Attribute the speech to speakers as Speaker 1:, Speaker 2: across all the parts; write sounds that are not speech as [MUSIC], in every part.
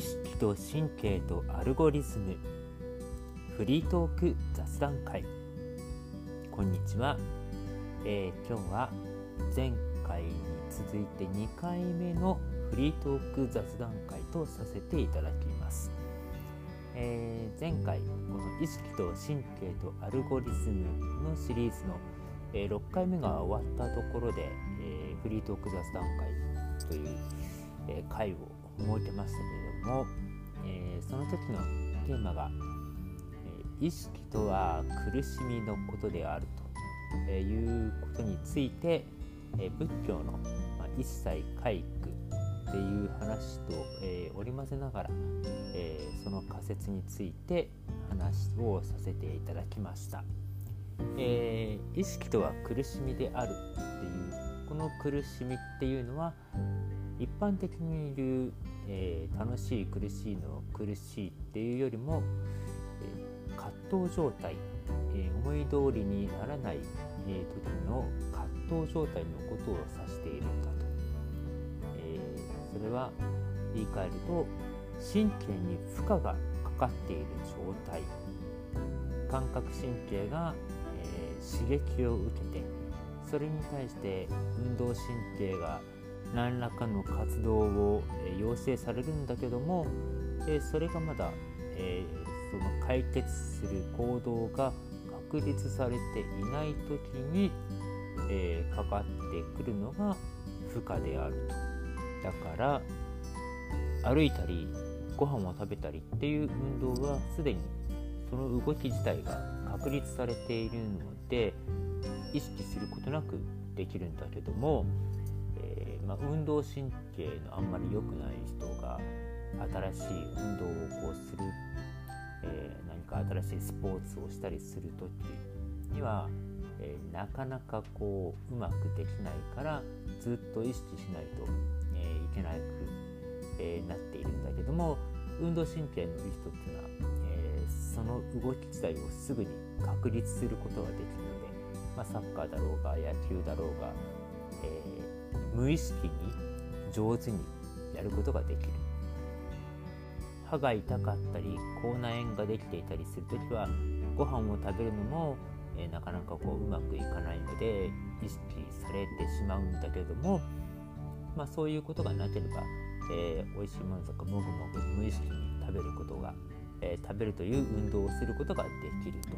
Speaker 1: 意識と神経とアルゴリズム。フリートーク雑談会。こんにちは、えー、今日は前回に続いて2回目のフリートーク雑談会とさせていただきます、えー、前回この意識と神経とアルゴリズムのシリーズの、え、6回目が終わったところで、えフリートーク雑談会という、え回を設けましたけれも、えー、その時のテーマが、え、意識とは苦しみのことであるということについて、え、仏教の、ま、一切回復っていう話と、えー、織り交ぜながら、えー、その仮説について話をさせていただきました。えー、意識とは苦しみであるっていうこの苦しみっていうのは一般的に言う、えー、楽しい苦しいの苦しいっていうよりも、えー、葛藤状態、えー、思い通りにならない、えー、時の葛藤状態のことを指しているんだと、えー、それは言い換えると神経に負荷がかかっている状態。感覚神経が、え、刺激を受けてそれに対して運動神経が何らかの活動を、え要請されるんだけども、えそれがまだ、えその解決する行動が確立されていない時に、えかかってくるのが負荷であると。だから歩いたりご飯を食べたりっていう運動はすでにその動き自体が確立されているので意識することなくできるんだけどもまあ、運動神経のあんまり良くない人が新しい運動をこうする、えー、何か新しいスポーツをしたりする時には、えー、なかなかこううまくできないからずっと意識しないと、えー、いけなく、えなっているんだけども運動神経のいい人っていうのは、えその動き自体をすぐに確立することができるので、まあ、サッカーだろうが野球だろうが、え無意識に上手にやることができる。歯が痛かったり口内炎ができていたりする時はご飯を食べるのも、えー、なかなかこううまくいかないので意識されてしまうんだけども、まあ、そういうことがなければ、えー、美味しいものとかもぐもぐ無意識に食べることが、えー、食べるという運動をすることができると、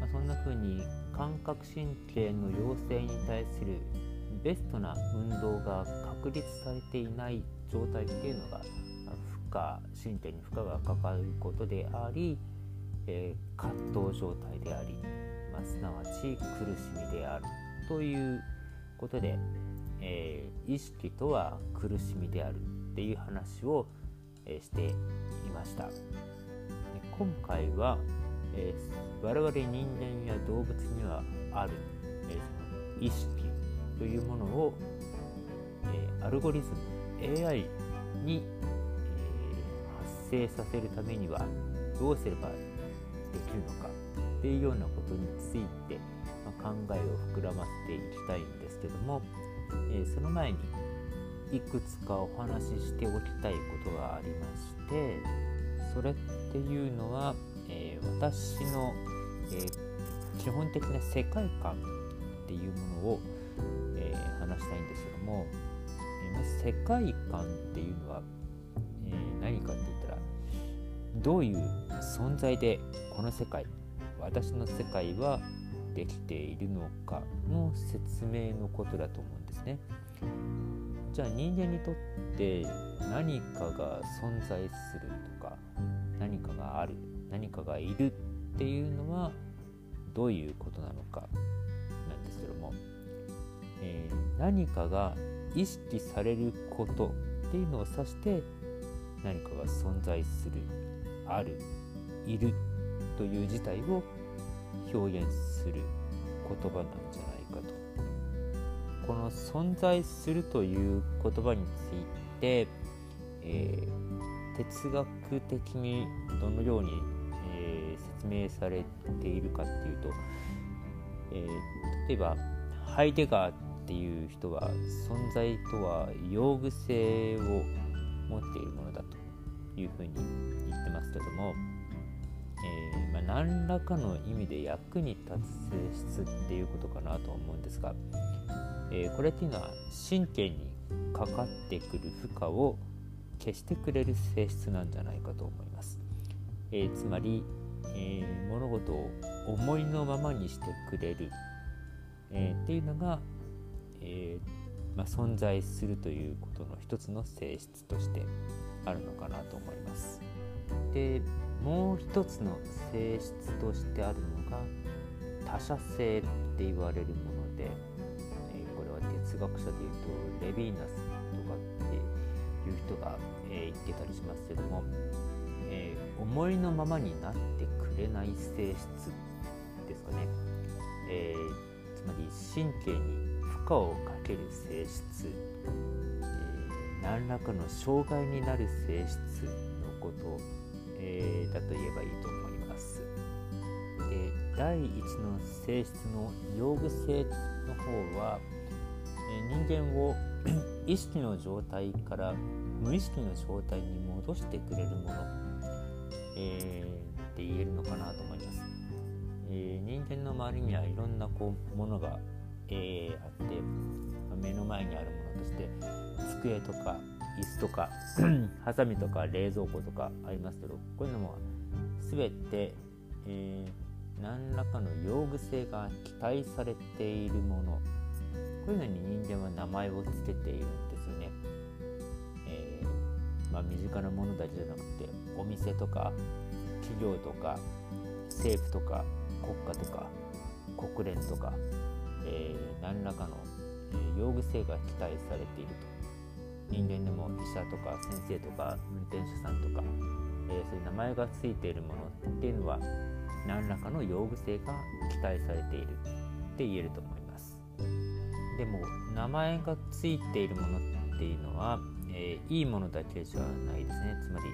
Speaker 1: まあ、そんな風に感覚神経の要請に対するベストな運動が確立されていない状態っていうのが負荷身体に負荷がかかることであり、えー、葛藤状態であり、まあ、す。なわち苦しみであるということで、えー、意識とは苦しみであるっていう話を、え、していました。今回は、え、我々人間や動物にはある、え、意識というものを、えー、アルゴリズム AI に、えー、発生させるためにはどうすればできるのかっていうようなことについて、まあ、考えを膨らませていきたいんですけども、えー、その前にいくつかお話ししておきたいことがありましてそれっていうのは、えー、私の、えー、基本的な世界観っていうものをえ話したいんですけども、えまず世界観っていうのは、えー、何かって言ったらどういう存在でこの世界私の世界はできているのかの説明のことだと思うんですね。じゃあ人間にとって何かが存在するとか何かがある何かがいるっていうのはどういうことなのかなんですけどもえー、何かが意識されることっていうのを指して何かが存在するあるいるという事態を表現する言葉なんじゃないかと。この存在するという言葉について、えー、哲学的にどのように、えー、説明されているかっていうと、えー、例えばハイデガーっていう人は存在とは用具性を持っているものだというふうに言ってますけども、えー、まあ、何らかの意味で役に立つ性質っていうことかなと思うんですが、えー、これっていうのは神経にかかってくる負荷を消してくれる性質なんじゃないかと思います。えー、つまり、え、物事を思いのままにしてくれる、え、っていうのが、えまあ、存在するということの一つの性質としてあるのかなと思います。でもう一つの性質としてあるのが他者性って言われるもので、えこれは哲学者でいうとレヴィーナスとかっていう人が、え言ってたりしますけども、え思いのままになってくれない性質ですかね、えー、つまり神経に荷をかける性質、えー、何らかの障害になる性質のこと、えー、だと言えばいいと思います。で第一の性質の用具性の方は、えー、人間を [CLEARS THROAT] 意識の状態から無意識の状態に戻してくれるもの、えー、って言えるのかなと思います。えー、人間の周りにはいろんなこうものが、えー、あって、目の前にあるものとして机とか椅子とか [CLEARS THROAT] ハサミとか冷蔵庫とかありますけどこういうのも全て、えー、何らかの用具性が期待されているものこういうのに人間は名前を付けているんですよね。えー、まあ、身近なものだけじゃなくてお店とか企業とか政府とか国家とか国連とか、えー、何らかの、えー、用具性が期待されていると。人間でも医者とか先生とか運転手さんとか、えー、そういう名前が付いているものっていうのは何らかの用具性が期待されているって言えると思います。でも名前が付いているものっていうのは、え、いいものだけじゃないですね。つまり、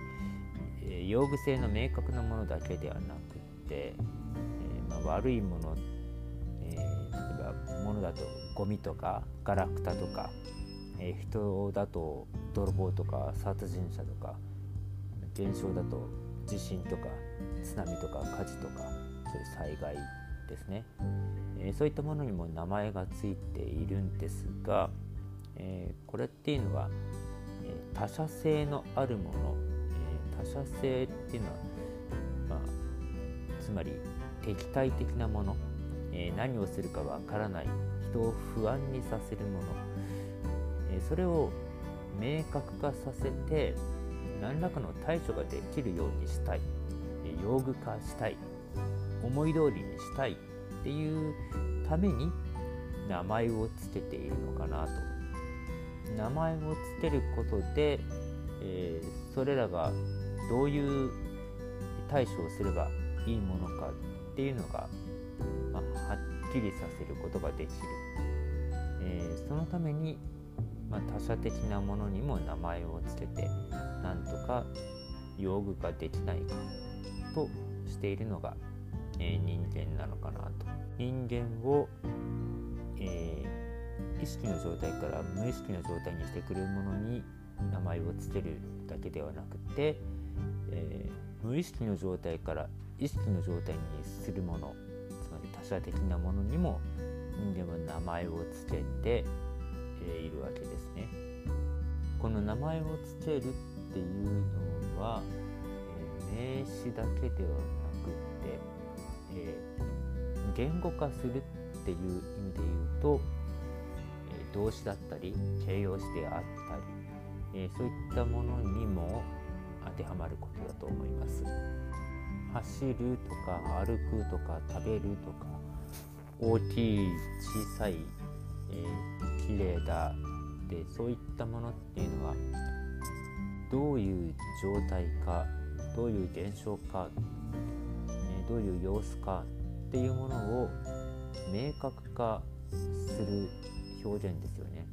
Speaker 1: え、用具性の明確なものだけではなくて、えまあ、悪いもの、え例ものだとゴミとかガラクタとかえー、人だと泥棒とか殺人者とか現象だと地震とか津波とか火事とかそういう災害ですね、えー、そういったものにも名前がついているんですが、えー、これっていうのは、え他者性のあるもの、え他者性っていうのは、まあ、つまり敵対的なもの、え何をするかわからない人を不安にさせるもの。それを明確化させて何らかの対処ができるようにしたい。用具化したい。思い通りにしたい。っていうために名前を付けているのかなと。名前を付けることで、えー、それらがどういう対処をすればいいものかっていうのが、きりさせることができる、えー、そのためにまあ、他者的なものにも名前を付けてなんとか用具化できないかとしているのが、えー、人間なのかなと。人間を、えー、意識の状態から無意識の状態にしてくれるものに名前を付けるだけではなくて、えー、無意識の状態から意識の状態にするものつまり他者的なものにも人間は名前を付けているわけですね。この名前を付けるっていうのは、え、名詞だけではなくって、えー、言語化するっていう意味で言うと、え、動詞だったり形容詞であったり、えそういったものにも当てはまることだと思います。走るとか歩くとか食べるとか大きい小さい、えー、綺麗だでそういったものっていうのはどういう状態かどういう現象か、えどういう様子かっていうものを明確化する表現ですよね。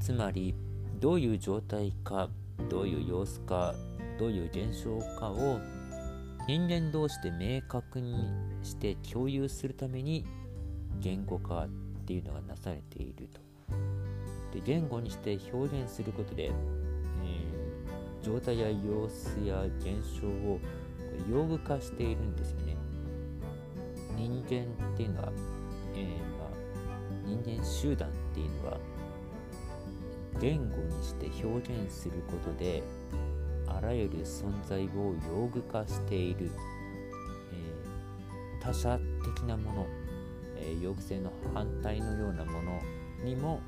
Speaker 1: つまりどういう状態かどういう様子かどういう現象かを人間同士で明確にして共有するために言語化っていうのがなされていると。で言語にして表現することで、えー、状態や様子や現象を用具化しているんですよね。人間っていうのは、えー、まあ、人間集団っていうのは言語にして表現することであらゆる存在を用具化している、えー、他者的なもの、えー、抑制の反対のようなものにも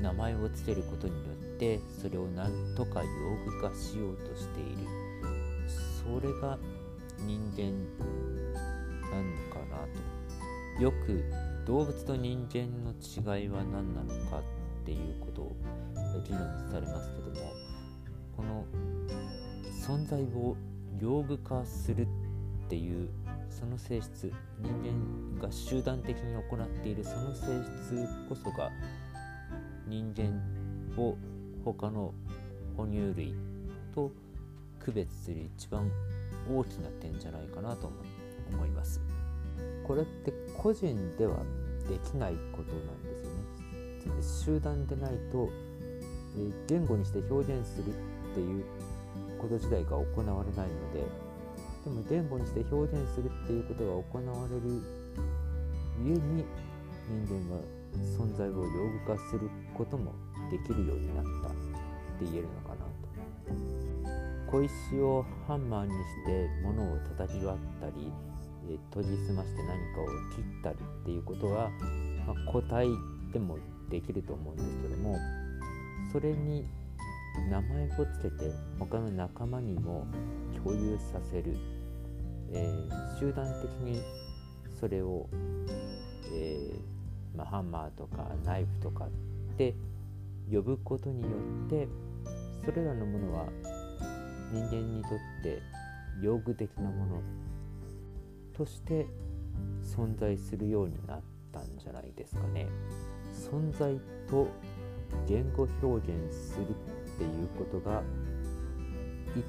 Speaker 1: 名前を付けることによってそれを何とか用具化しようとしている。それが人間なのかなと。よく動物と人間の違いは何なのかっていうことを議論されますけどもこの存在を用具化するっていうその性質人間が集団的に行っているその性質こそが人間を他の哺乳類と区別する一番大きな点じゃないかなと思います。これって個人ではできないことなんですよね。集団でないと、え言語にして表現するっていうこと自体が行われないのででも言語にして表現するっていうことが行われるゆえに人間は存在を用具化することもできるようになったって言えるのかなと。小石をハンマーにして物を叩き割ったり研ぎ澄まして何かを切ったりっていうことは、まあ、個体でもできると思うんですけどもそれに名前をつけて他の仲間にも共有させる、えー、集団的にそれを、えー、まあ、ハンマーとかナイフとかって呼ぶことによってそれらのものは人間にとって用具的なものとして存在するようになったんじゃないですかね。存在と言語表現するっていうことが一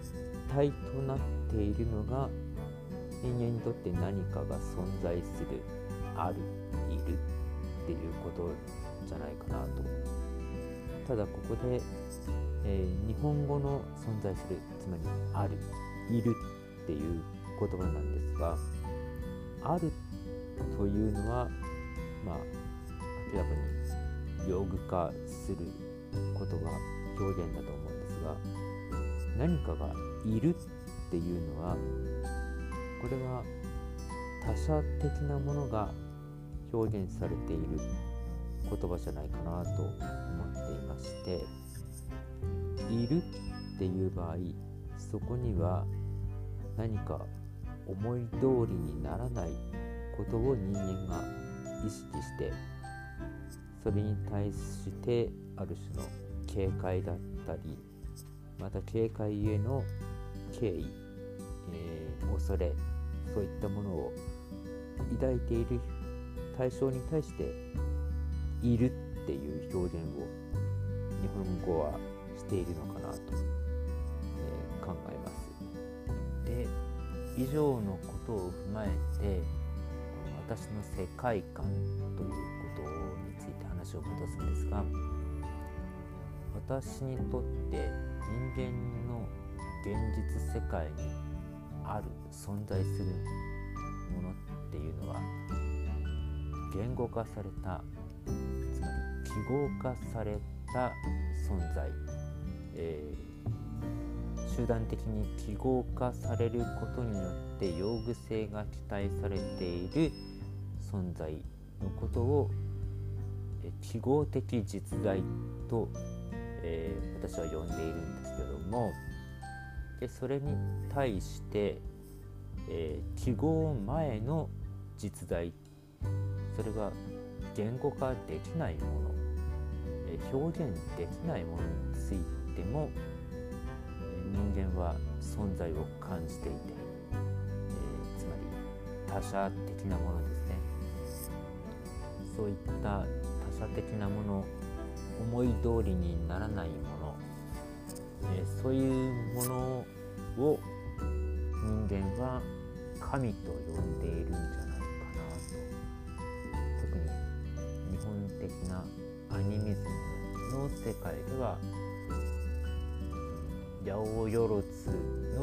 Speaker 1: 体となっているのが人間にとって何かが存在するあるいるっていうことじゃないかなと。ただここで、えー、日本語の存在するつまりあるいるっていう言葉なんですがあるというのはまあ明らかに用具化することが表現だと思うんですが何かがいるっていうのはこれは他者的なものが表現されている言葉じゃないかなと思っていましているっていう場合そこには何か思い通りにならないことを人間が意識してそれに対してある種の警戒だったりまた警戒への敬意、えー、恐れそういったものを抱いている対象に対しているっていう表現を日本語はしているのかなと、えー、考えます。で以上のことを踏まえて私の世界観ということについて話を戻すんですが私にとって人間の現実世界にある存在するものっていうのは言語化されたつまり記号化された存在、えー、集団的に記号化されることによって用具性が期待されている存在のことを記号的実在とえー、私は呼んでいるんですけどもでそれに対して、えー、記号前の実在それが言語化できないもの、えー、表現できないものについても、え人間は存在を感じていて、えつまり他者的なものですね。そういった他者的なもの思い通りにならないもの、え、そういうものを人間は神と呼んでいるんじゃないかなと。特に日本的なアニミズムの世界では八百万の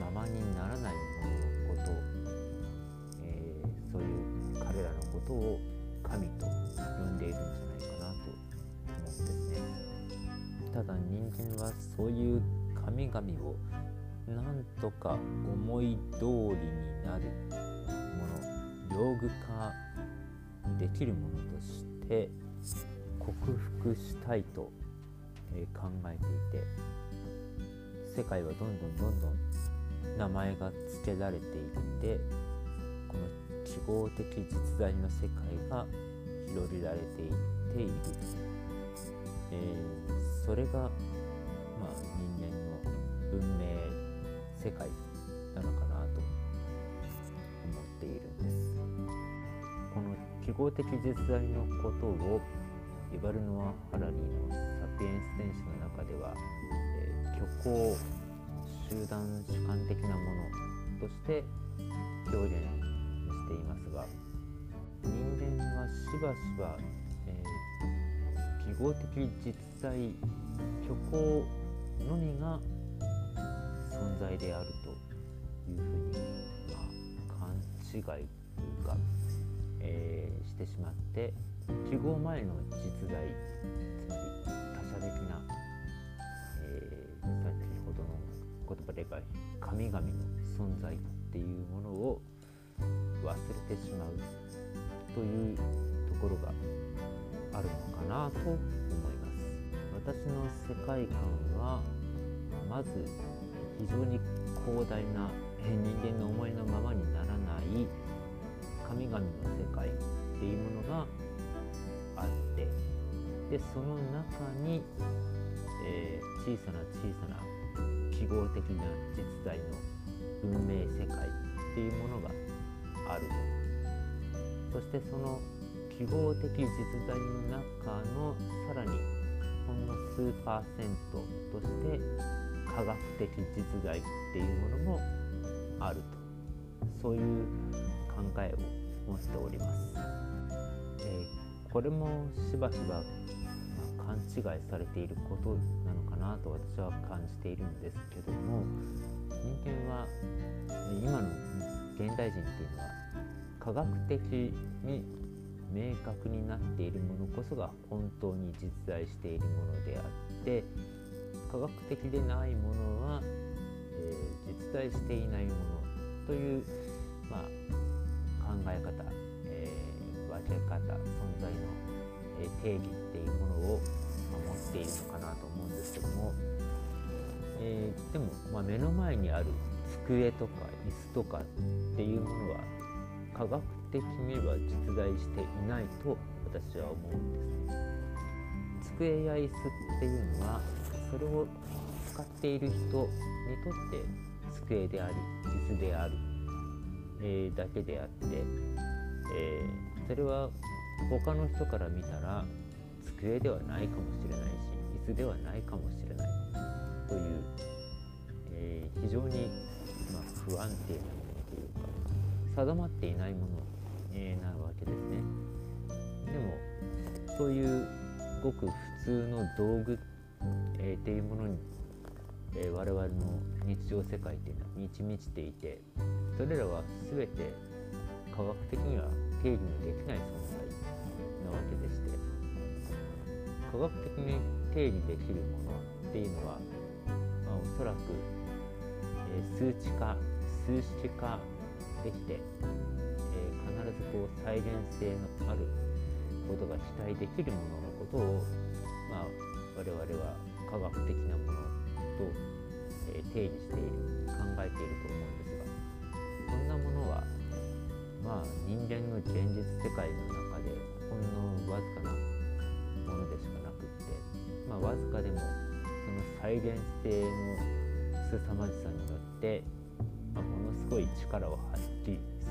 Speaker 1: ままにならないもののこと、えー、そういう彼らのことを神と呼んでいるんじゃないかな。ただ人間はそういう神々をなんとか思い通りになるもの用具化できるものとして克服したいと、え考えていて世界はどんどんどんどん名前が付けられていってこの記号的実在の世界が広げられていっている、それが、まあ、人間の文明世界なのかなと思っているんです。この記号的実在のことをイバルノア・ハラリーの「サピエンス電子」の中では、えー、虚構集団主観的なものとして表現していますが人間はしばしば、えー、記号的実在虚構のみが存在であるというふうに、まあ、勘違いというか、えー、してしまって記号前の実在つまり他者的な、えー、先ほどの言葉で言えば神々の存在っていうものを忘れてしまうというところがあるのかなと思います。私の世界観はまず非常に広大な人間の思いのままにならない神々の世界っていうものがあってでその中に、えー、小さな小さな記号的な実在の運命世界っていうものがあると。そしてその記号的実在の中のさらにほんの数パーセントとして科学的実在っていうものもあるとそういう考えを持っております。えーこれもしばしば、ま勘違いされていることなのかなと私は感じているんですけども人間は今の現代人っていうのは科学的に明確になっているものこそが本当に実在しているものであって科学的でないものは、えー、実在していないものという、まあ、考え方分け方存在の、え定義っていうものを、ま持っているのかなと思うんですけども、えー、でも、まあ、目の前にある机とか椅子とかっていうものは科学的には実在していないと私は思うんです。机や椅子っていうのはそれを使っている人にとって机であり椅子である、えー、だけであって、えーそれは他の人から見たら机ではないかもしれないし椅子ではないかもしれないという、えー、非常に、まあ、不安定なものというか定まっていないもの、えー、なわけですね。でもそういうごく普通の道具、えー、っていうものに、えー、我々の日常世界っていうのは満ち満ちていてそれらは全て科学的には定義のできない存在なわけでして科学的に定義できるものっていうのは、まあ、おそらく、えー、数値化数式化できて、必ずこう再現性のあることが期待できるもののことを、まあ、我々は科学的なものと、えー、定義している考えていると思うんですがそんなものはまあ人間の現実世界の中でほんのわずかなものでしかなくって、まあ、わずかでもその再現性の凄まじさによって、まあ、ものすごい力を発揮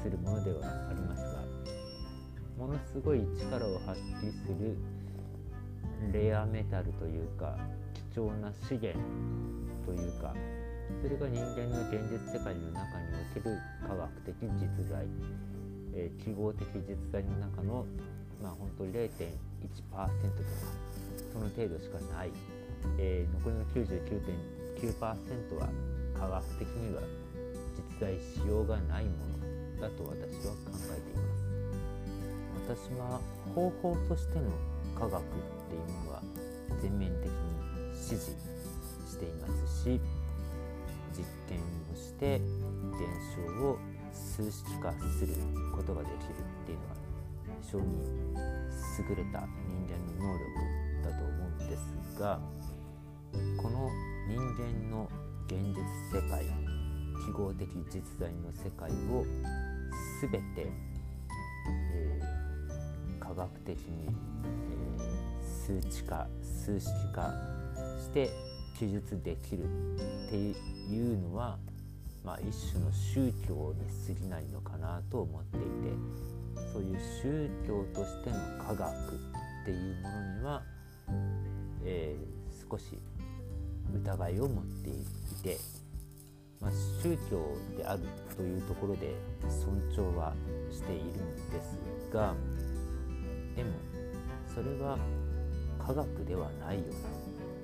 Speaker 1: するものではありますがものすごい力を発揮するレアメタルというか貴重な資源というかそれが人間の現実世界の中における科学的実在えー、記号的実在の中の、まあ、本当に0.1%とかその程度しかない、えー、残りの99.9%は科学的には実在しようがないもの。だと私は考えています。私は方法としての科学っていうものは全面的に支持していますし実験をして現象を数式化することができるっていうのは非常に優れた人間の能力だと思うんですがこの人間の現実世界記号的実在の世界を全て、えー、科学的に、えー、数値化数式化して記述できるっていうのは、まあ、一種の宗教に過ぎないのかなと思っていてそういう宗教としての科学っていうものには、えー、少し疑いを持っていて、まあ、宗教であるというところで尊重はしているんですがでもそれは科学ではないよな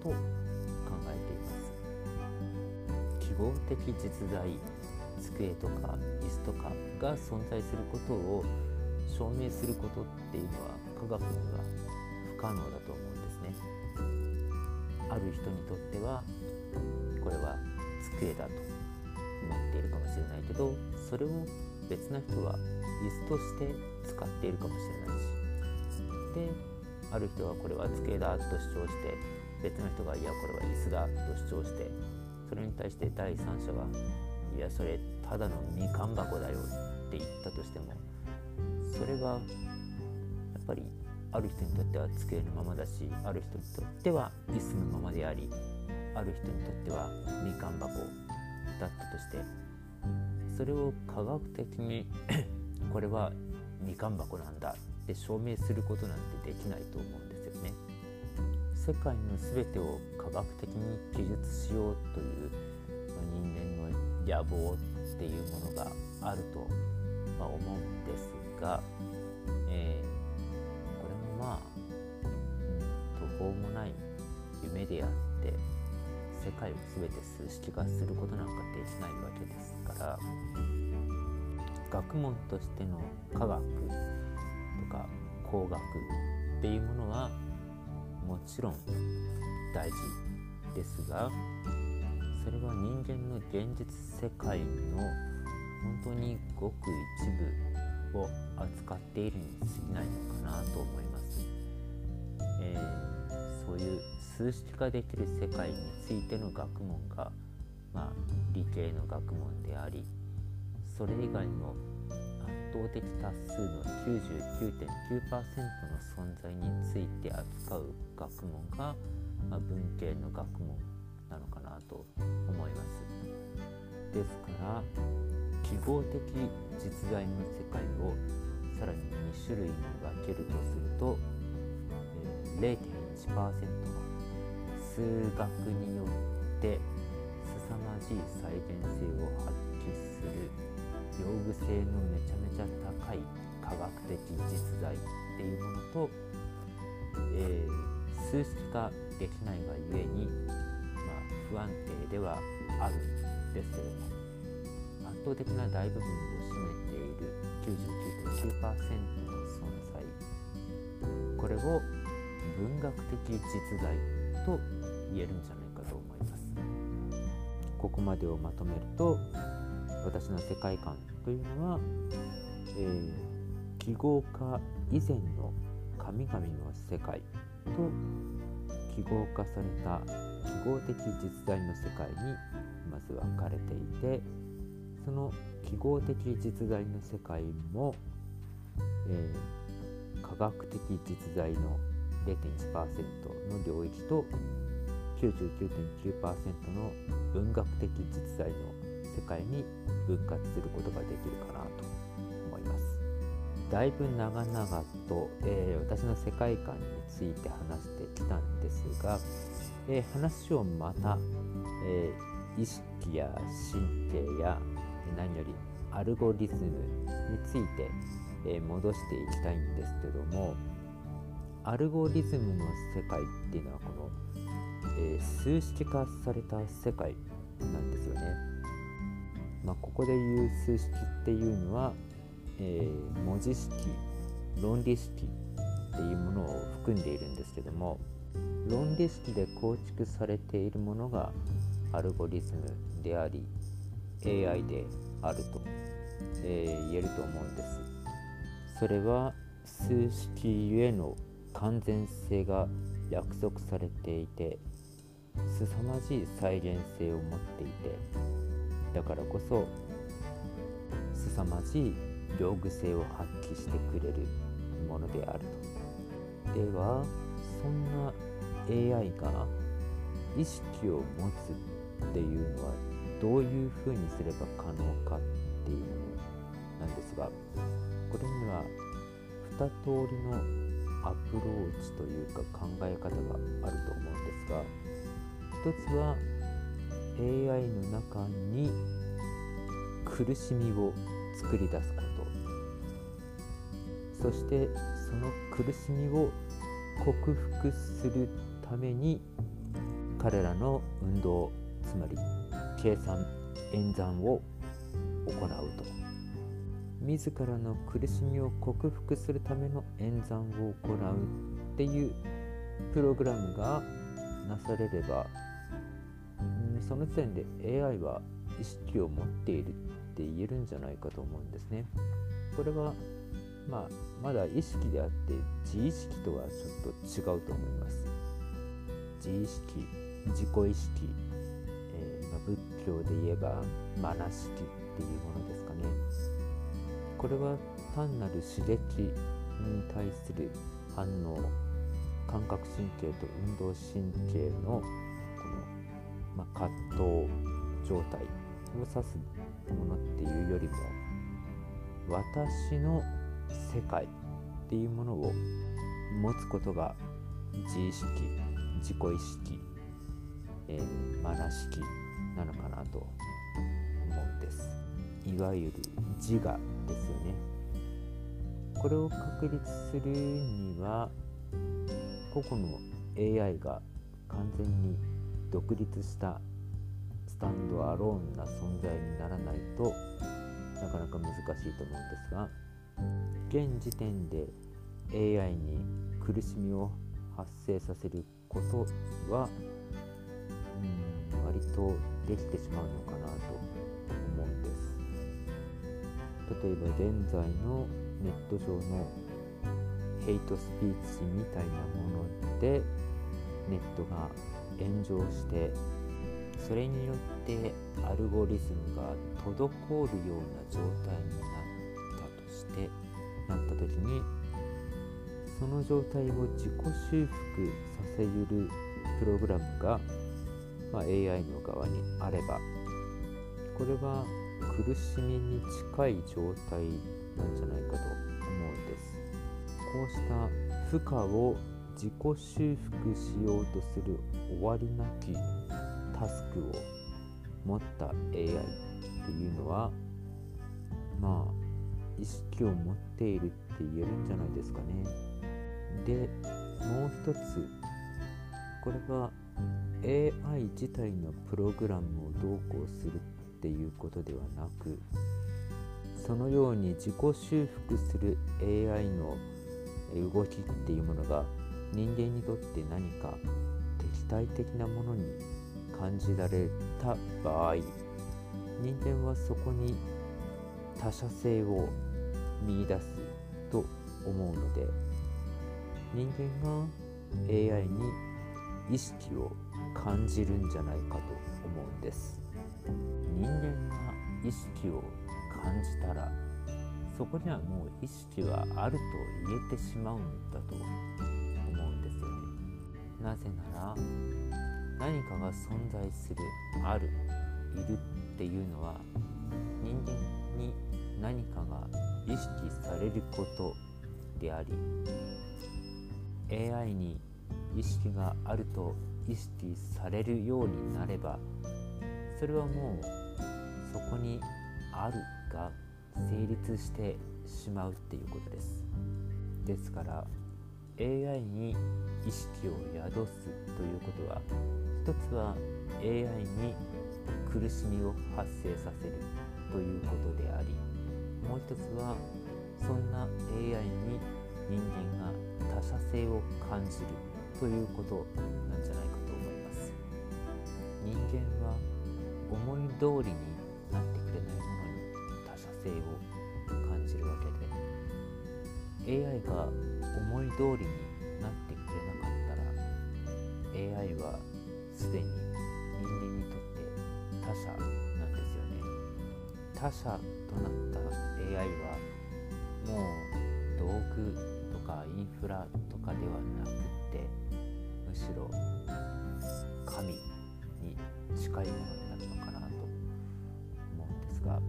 Speaker 1: と考えています。記号的実在机とか椅子とかが存在することを証明することっていうのは科学には不可能だと思うんですね。ある人にとってはこれは机だと。思っているかもしれないけどそれを別な人は椅子として使っているかもしれないし。である人はこれは机だと主張して別の人がいやこれは椅子だと主張してそれに対して第三者はいやそれただのみかん箱だよって言ったとしてもそれはやっぱりある人にとっては机のままだしある人にとっては椅子のままでありある人にとってはみかん箱だったとしてそれを科学的に [CLEARS THROAT] これはみかん箱なんだって証明することなんてできないと思うんですよね。世界の全てを科学的に記述しようという人間の野望っていうものがあると、ま思うんですが、えー、これもまあ、途方もない夢であって世界を全て数式化することなんかできないわけですから学問としての科学とか工学っていうものはもちろん大事ですがそれは人間の現実世界の本当にごく一部を扱っているに過ぎないのかなと思います。えー、そういう数式化できる世界についての学問が、まあ、理系の学問でありそれ以外の圧倒的多数の99.9%の存在について扱う学問が、まあ、文系の学問なのかなと思います。ですから記号的実在の世界をさらに2種類に分けるとすると0.1%数学によって凄まじい再現性を発揮する用具性のめちゃめちゃ高い科学的実在っていうものと、えー、数式化できないがゆえに、まあ、不安定ではあるんですけれども圧倒的な大部分を占めている99.9%の存在。これを文学的実在と言えるんじゃないかと思います。ここまでをまとめると私の世界観というのは、えー、記号化以前の神々の世界と記号化された記号的実在の世界にまず分かれていてその記号的実在の世界も、えー、科学的実在の0.1%の領域と99.9%の文学的実在の世界に分割することができるかなと思います。だいぶ長々と、えー、私の世界観について話してきたんですが、えー、話をまた、えー、意識や神経や何よりアルゴリズムについて、え戻していきたいんですけどもアルゴリズムの世界っていうのはこのえー、数式化された世界なんですよね。まあ、ここで言う数式っていうのは、えー、文字式論理式っていうものを含んでいるんですけども論理式で構築されているものがアルゴリズムであり AI であると、えー、言えると思うんです。それは数式ゆえの完全性が約束されていて凄まじい再現性を持っていてだからこそ凄まじい両具性を発揮してくれるものであると。ではそんな AI が意識を持つっていうのはどういうふうにすれば可能かっていうのなんですがこれには2通りのアプローチというか考え方があると思うんですが一つは AI の中に苦しみを作り出すことそしてその苦しみを克服するために彼らの運動つまり計算演算を行うと。自らの苦しみを克服するための演算を行うっていうプログラムがなされればその時点で AI は意識を持っているって言えるんじゃないかと思うんですね。これはまあ、まだ意識であって自意識とはちょっと違うと思います。自意識、自己意識、えー、まあ、仏教で言えばマナ式っていうものですかね。これは単なる刺激に対する反応、感覚神経と運動神経のこの、まあ、葛藤状態を指すものっていうよりも私の世界っていうものを持つことが自意識自己意識、えー、マナ式なのかなと思うんです。いわゆる自我ですよね。これを確立するには個々の AI が完全に独立したスタンドアローンな存在にならないとなかなか難しいと思うんですが現時点で AI に苦しみを発生させることは、うん、割とできてしまうのかなと思うんです。例えば現在のネット上のヘイトスピーチみたいなものでネットが炎上してそれによってアルゴリズムが滞るような状態になったとしてなった時にその状態を自己修復させるプログラムが、まあ、AI の側にあればこれは苦しみに近い状態なんじゃないかと思うんです。こうした負荷を自己修復しようとする終わりなきタスクを持った AI っていうのはまあ意識を持っているって言えるんじゃないですかね。でもう一つこれは AI 自体のプログラムをどうこうするっていうことではなくそのように自己修復する AI の動きっていうものが人間にとって何か敵対的なものに感じられた場合人間はそこに他者性を見出すと思うので人間が AI に意識を感じるんじゃないかと思うんです。人間が意識を感じたらそこにはもう意識はあると言えてしまうんだとなぜなら何かが存在するあるいるっていうのは人間に何かが意識されることであり AI に意識があると意識されるようになればそれはもうそこにあるが成立してしまうっていうことです。ですから AI に意識を宿すということは一つは AI に苦しみを発生させるということでありもう一つはそんな AI に人間が他者性を感じるということなんじゃないかと思います。人間は思い通りになってくれないものに他者性を感じるわけで AI が思い通りになってくれなかったら AI はすでに人間にとって他者なんですよね。他者となった AI はもう道具とかインフラとかではなくってむしろ神に近いものになるのかなと思うんですが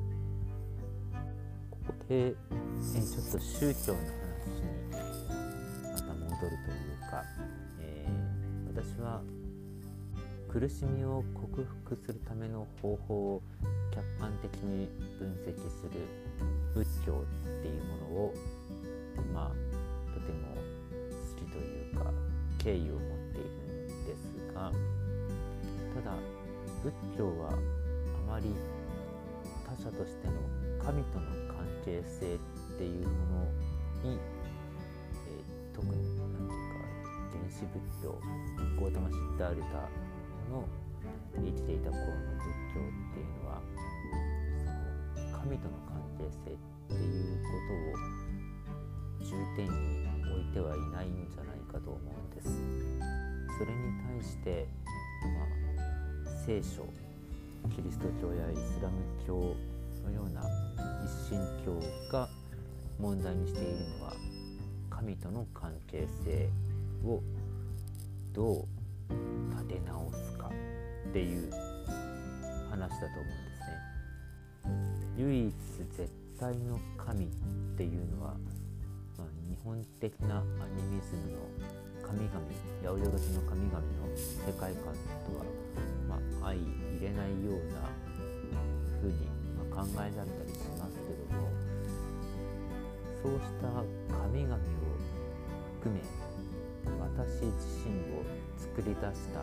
Speaker 1: ここでえちょっと宗教の戻るというか、えー、私は苦しみを克服するための方法を客観的に分析する仏教っていうものをまあとても好きというか敬意を持っているんですがただ仏教はあまり他者としての神との関係性っていうものに、仏教ゴータマ・シッダールタの生きていた頃の仏教っていうのはその神との関係性っていうことを重点に置いてはいないんじゃないかと思うんです。それに対して、まあ、聖書キリスト教やイスラム教のような一神教が問題にしているのは神との関係性をどう立て直すかっていう話だと思うんですね。唯一絶対の神っていうのは、まあ、日本的なアニミズムの神々八百万の神々の世界観とは、まあ、相入れないような風に、まあ、考えられたりしますけどもそうした神々を含め私自身を作り出した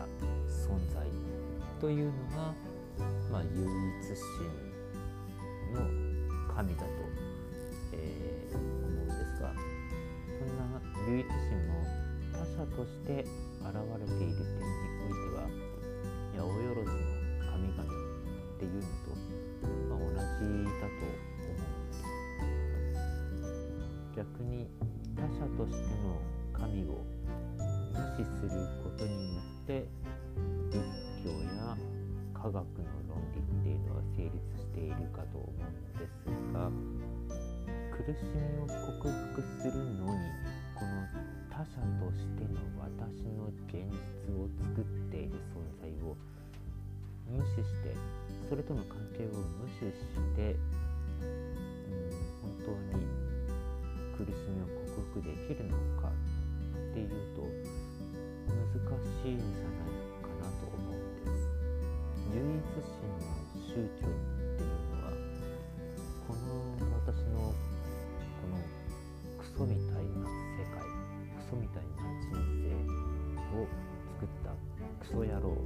Speaker 1: 存在というのが、まあ、唯一神の神だと、えー、思うんですがそんな唯一神も他者として現れている点においては八百万の神々っていうのと、まあ、同じだと思うんです。逆に他者としての神を無視することによって仏教や科学の論理っていうのは成立しているかと思うんですが苦しみを克服するのにこの他者としての私の現実を作っている存在を無視してそれとの関係を無視してうん本当に苦しみを克服できるのかっていうと難しいんじゃないかなと思うんです。唯一神の宗教っていうのはこの私のこのクソみたいな世界クソみたいな人生を作ったクソ野郎との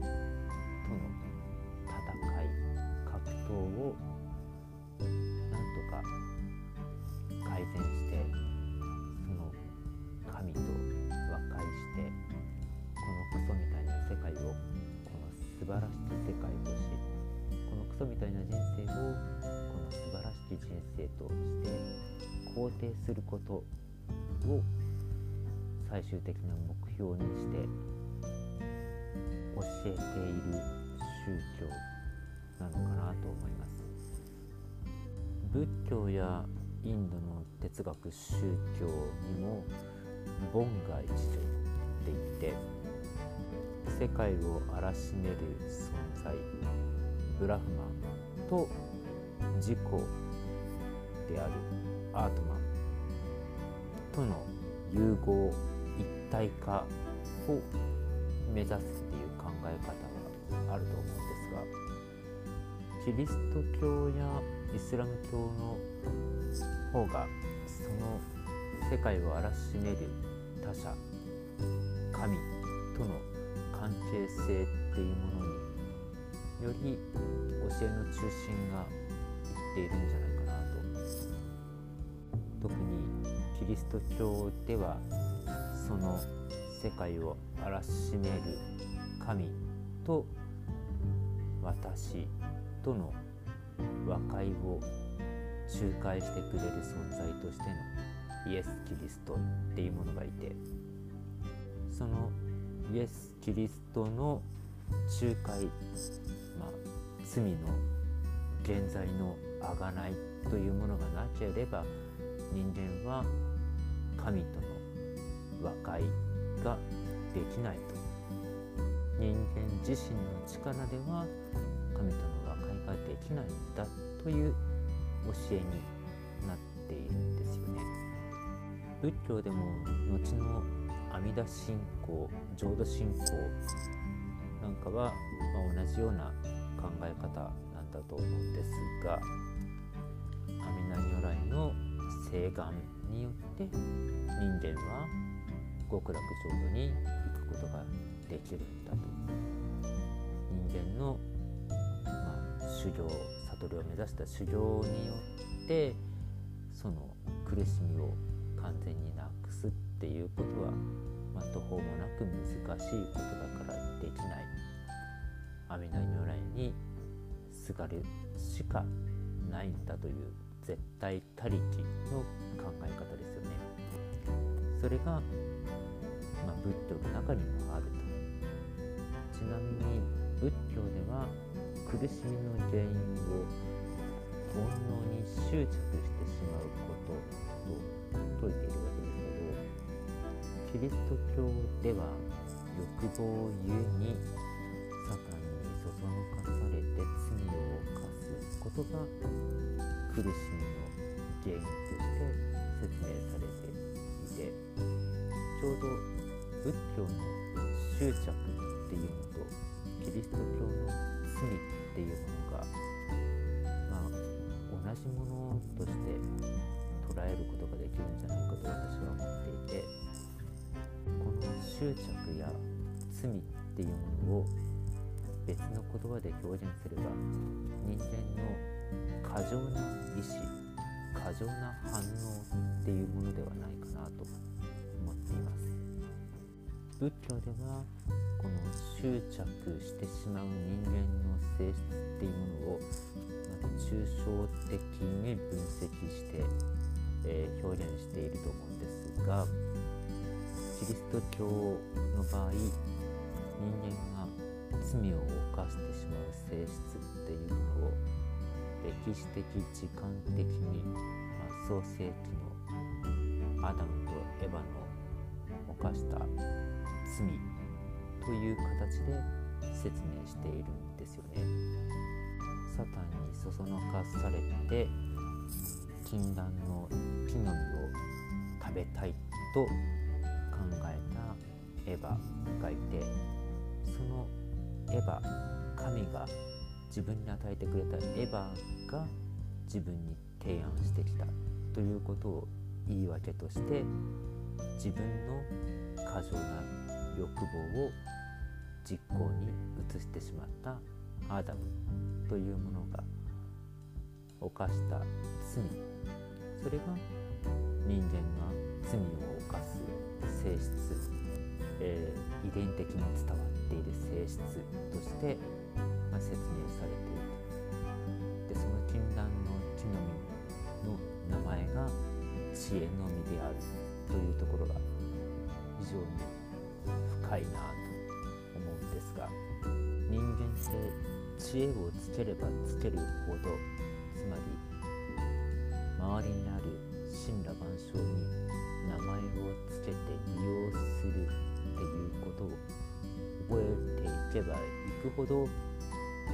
Speaker 1: 戦い格闘をなんとか改善してその神と世界をこの素晴らしき世界としこのクソみたいな人生をこの素晴らしき人生として肯定することを最終的な目標にして教えている宗教なのかなと思います仏教やインドの哲学宗教にもボンガ一助って言って世界を荒らしめる存在ブラフマンと自己であるアートマンとの融合一体化を目指すっていう考え方があると思うんですがキリスト教やイスラム教の方がその世界を荒らしめる他者神との関係性っていうものにより教えの中心がいっているんじゃないかなと特にキリスト教ではその世界を荒らしめる神と私との和解を仲介してくれる存在としてのイエス・キリストっていうものがいてそのイエス・キリストの仲介、まあ、罪の現在の贖いというものがなければ人間は神との和解ができないと。人間自身の力では神との和解ができないんだという教えになっているんですよね。仏教でも後の阿弥陀信仰浄土信仰なんかは、まあ、同じような考え方なんだと思うんですが阿弥陀如来の請願によって人間は極楽浄土に行くことができるんだと。人間の、まあ、修行悟りを目指した修行によってその苦しみを完全になくっていうことは、まあ、途方もなく難しいことだからできない阿弥陀如来にすがるしかないんだという絶対他力の考え方ですよね。それが、まあ、仏教の中にもあると。ちなみに仏教では苦しみの原因を煩悩に執着してしまうことと説いているわけですキリスト教では欲望ゆえにサタンにそそのかされて罪を犯すことが苦しみの原因として説明されていてちょうど仏教の執着っていうのとキリスト教の罪っていうものがまあ同じものとして捉えることができるんじゃないかと私は思っていて執着や罪っていうものを別の言葉で表現すれば人間の過剰な意志過剰な反応っていうものではないかなと思っています。仏教ではこの執着してしまう人間の性質っていうものをまず抽象的に分析して、えー、表現していると思うんですがキリスト教の場合人間が罪を犯してしまう性質っていうのを歴史的時間的に、まあ、創世紀のアダムとエヴァの犯した罪という形で説明しているんですよね。サタンにそそのかされて禁断の木の実を食べたいとえたエヴァがいてそのエヴァ神が自分に与えてくれたエヴァが自分に提案してきたということを言い訳として自分の過剰な欲望を実行に移してしまったアダムというものが犯した罪。それが人間が罪を犯す性質、えー、遺伝的に伝わっている性質としてま説明されているでその禁断の木の実の名前が知恵の実であるというところが非常に深いなと思うんですが人間って知恵をつければつけるほどつまり周りにある神羅万象にけばいくほど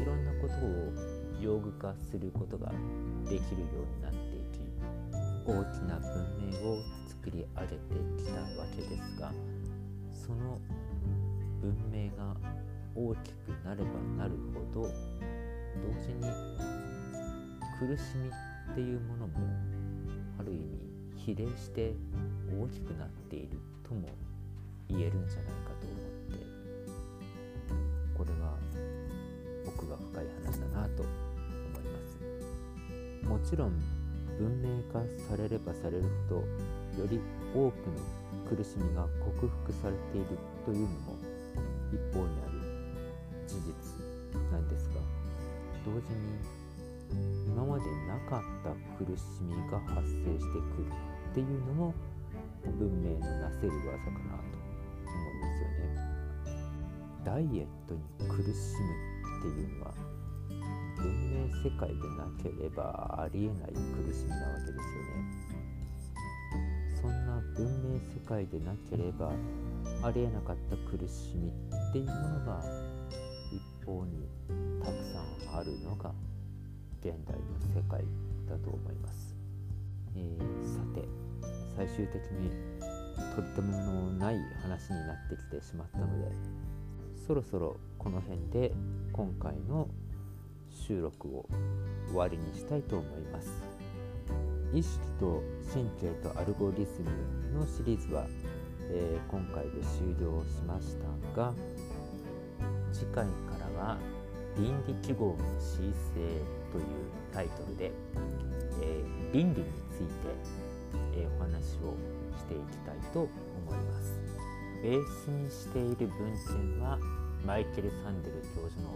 Speaker 1: いろんなことを用具化することができるようになっていき大きな文明を作り上げてきたわけですがその文明が大きくなればなるほど同時に苦しみっていうものもある意味比例して大きくなっているとも言えるんじゃないかと思ってこれは奥が深い話だなと思いますもちろん文明化されればされるほどより多くの苦しみが克服されているというのも一方にある事実なんですが同時に今までなかった苦しみが発生してくるっていうのも文明のなせる技かなと思うんですよね。ダイエットに苦しむっていうのは文明世界でなければありえない苦しみなわけですよね。そんな文明世界でなければありえなかった苦しみっていうものが一方にたくさんあるのが現代の世界だと思います、えー、さて最終的に取り留めのない話になってきてしまったのでそろそろこの辺で今回の収録を終わりにしたいと思います。意識と神経とアルゴリズムのシリーズは、えー、今回で終了しましたが次回からは倫理記号の申請というタイトルで、えー、倫理について、えー、お話をしていきたいと思います。ベースにしている文献はマイケル・サンデル教授の、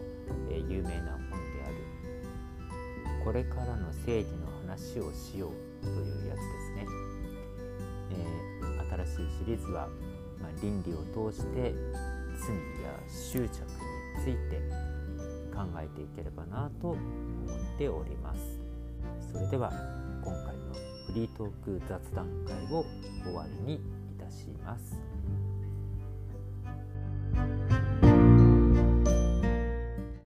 Speaker 1: えー、有名な本である「これからの正義の話をしよう」というやつですね、えー、新しいシリーズは、まあ、倫理を通して罪や執着について考えていければなと思っております。それでは今回のフリートーク雑談会を終わりにいたします。